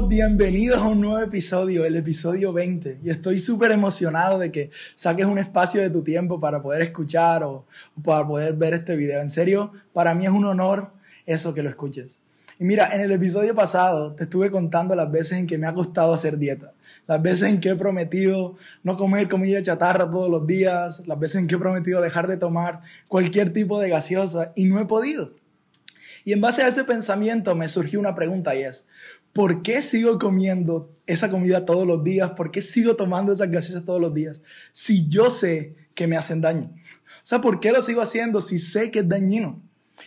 Bienvenidos a un nuevo episodio, el episodio 20. Y estoy súper emocionado de que saques un espacio de tu tiempo para poder escuchar o, o para poder ver este video. En serio, para mí es un honor eso que lo escuches. Y mira, en el episodio pasado te estuve contando las veces en que me ha costado hacer dieta, las veces en que he prometido no comer comida chatarra todos los días, las veces en que he prometido dejar de tomar cualquier tipo de gaseosa y no he podido. Y en base a ese pensamiento me surgió una pregunta y es, ¿por qué sigo comiendo esa comida todos los días? ¿Por qué sigo tomando esas gaseosas todos los días? Si yo sé que me hacen daño. O sea, ¿por qué lo sigo haciendo si sé que es dañino?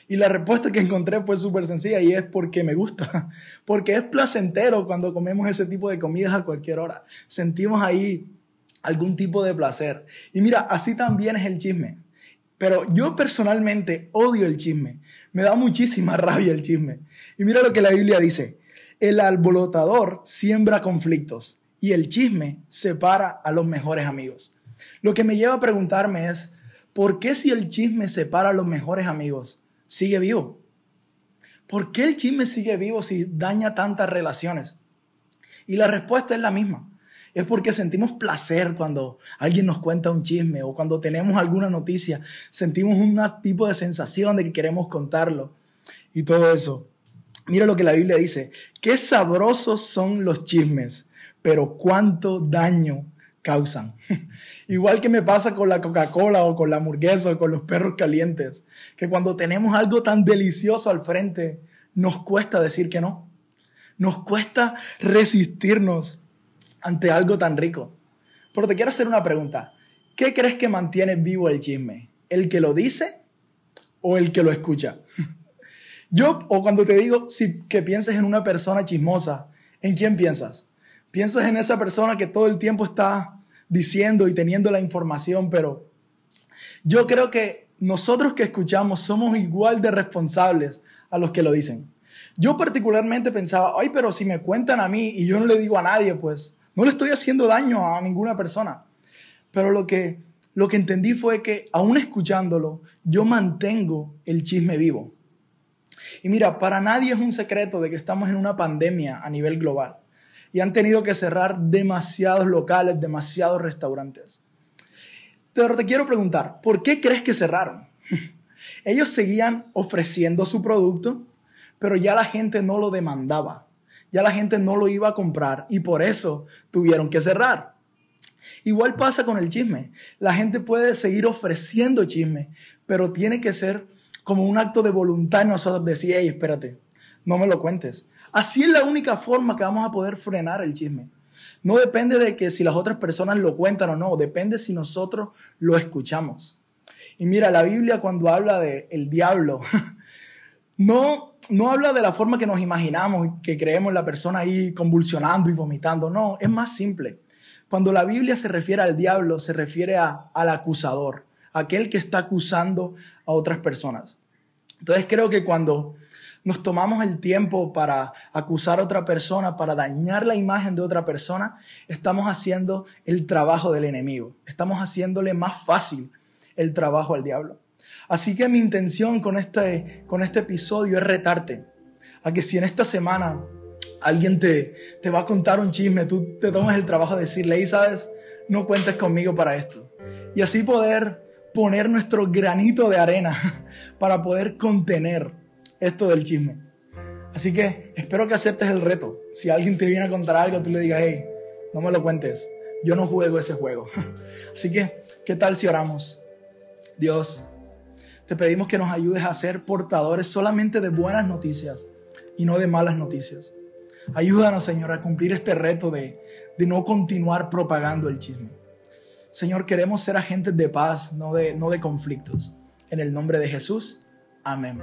Y la respuesta que encontré fue súper sencilla y es porque me gusta, porque es placentero cuando comemos ese tipo de comidas a cualquier hora. Sentimos ahí algún tipo de placer. Y mira, así también es el chisme. Pero yo personalmente odio el chisme. Me da muchísima rabia el chisme. Y mira lo que la Biblia dice. El alborotador siembra conflictos y el chisme separa a los mejores amigos. Lo que me lleva a preguntarme es, ¿por qué si el chisme separa a los mejores amigos, sigue vivo? ¿Por qué el chisme sigue vivo si daña tantas relaciones? Y la respuesta es la misma es porque sentimos placer cuando alguien nos cuenta un chisme o cuando tenemos alguna noticia, sentimos un tipo de sensación de que queremos contarlo y todo eso. Mira lo que la Biblia dice, qué sabrosos son los chismes, pero cuánto daño causan. Igual que me pasa con la Coca-Cola o con la hamburguesa o con los perros calientes, que cuando tenemos algo tan delicioso al frente, nos cuesta decir que no. Nos cuesta resistirnos ante algo tan rico. Pero te quiero hacer una pregunta. ¿Qué crees que mantiene vivo el chisme? ¿El que lo dice o el que lo escucha? Yo, o cuando te digo si, que pienses en una persona chismosa, ¿en quién piensas? Piensas en esa persona que todo el tiempo está diciendo y teniendo la información, pero yo creo que nosotros que escuchamos somos igual de responsables a los que lo dicen. Yo particularmente pensaba, ay, pero si me cuentan a mí y yo no le digo a nadie, pues no le estoy haciendo daño a ninguna persona. Pero lo que, lo que entendí fue que aún escuchándolo, yo mantengo el chisme vivo. Y mira, para nadie es un secreto de que estamos en una pandemia a nivel global y han tenido que cerrar demasiados locales, demasiados restaurantes. Pero te quiero preguntar, ¿por qué crees que cerraron? Ellos seguían ofreciendo su producto, pero ya la gente no lo demandaba ya la gente no lo iba a comprar y por eso tuvieron que cerrar. Igual pasa con el chisme. La gente puede seguir ofreciendo chisme, pero tiene que ser como un acto de voluntad en nosotros decir, hey, espérate, no me lo cuentes. Así es la única forma que vamos a poder frenar el chisme. No depende de que si las otras personas lo cuentan o no, depende si nosotros lo escuchamos. Y mira, la Biblia cuando habla de el diablo, no no habla de la forma que nos imaginamos, que creemos la persona ahí convulsionando y vomitando. No, es más simple. Cuando la Biblia se refiere al diablo, se refiere a, al acusador, aquel que está acusando a otras personas. Entonces creo que cuando nos tomamos el tiempo para acusar a otra persona, para dañar la imagen de otra persona, estamos haciendo el trabajo del enemigo. Estamos haciéndole más fácil el trabajo al diablo. Así que mi intención con este, con este episodio es retarte a que si en esta semana alguien te, te va a contar un chisme, tú te tomas el trabajo de decirle, y sabes, no cuentes conmigo para esto. Y así poder poner nuestro granito de arena para poder contener esto del chisme. Así que espero que aceptes el reto. Si alguien te viene a contar algo, tú le digas, hey, no me lo cuentes. Yo no juego ese juego. Así que, ¿qué tal si oramos? Dios, te pedimos que nos ayudes a ser portadores solamente de buenas noticias y no de malas noticias. Ayúdanos, Señor, a cumplir este reto de, de no continuar propagando el chisme. Señor, queremos ser agentes de paz, no de, no de conflictos. En el nombre de Jesús, amén.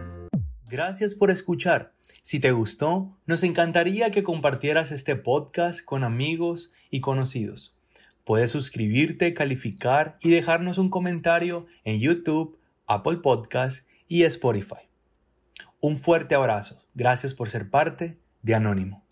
Gracias por escuchar. Si te gustó, nos encantaría que compartieras este podcast con amigos y conocidos. Puedes suscribirte, calificar y dejarnos un comentario en YouTube Apple Podcast y Spotify. Un fuerte abrazo. Gracias por ser parte de Anónimo.